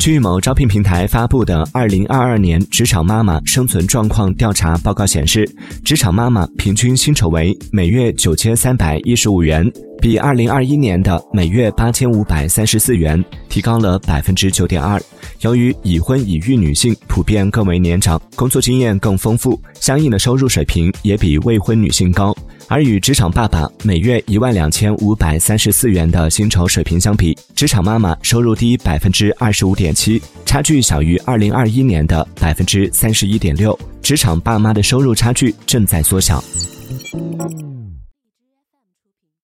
据某招聘平台发布的《二零二二年职场妈妈生存状况调查报告》显示，职场妈妈平均薪酬为每月九千三百一十五元，比二零二一年的每月八千五百三十四元提高了百分之九点二。由于已婚已育女性普遍更为年长，工作经验更丰富，相应的收入水平也比未婚女性高。而与职场爸爸每月一万两千五百三十四元的薪酬水平相比，职场妈妈收入低百分之二十五点七，差距小于二零二一年的百分之三十一点六。职场爸妈的收入差距正在缩小。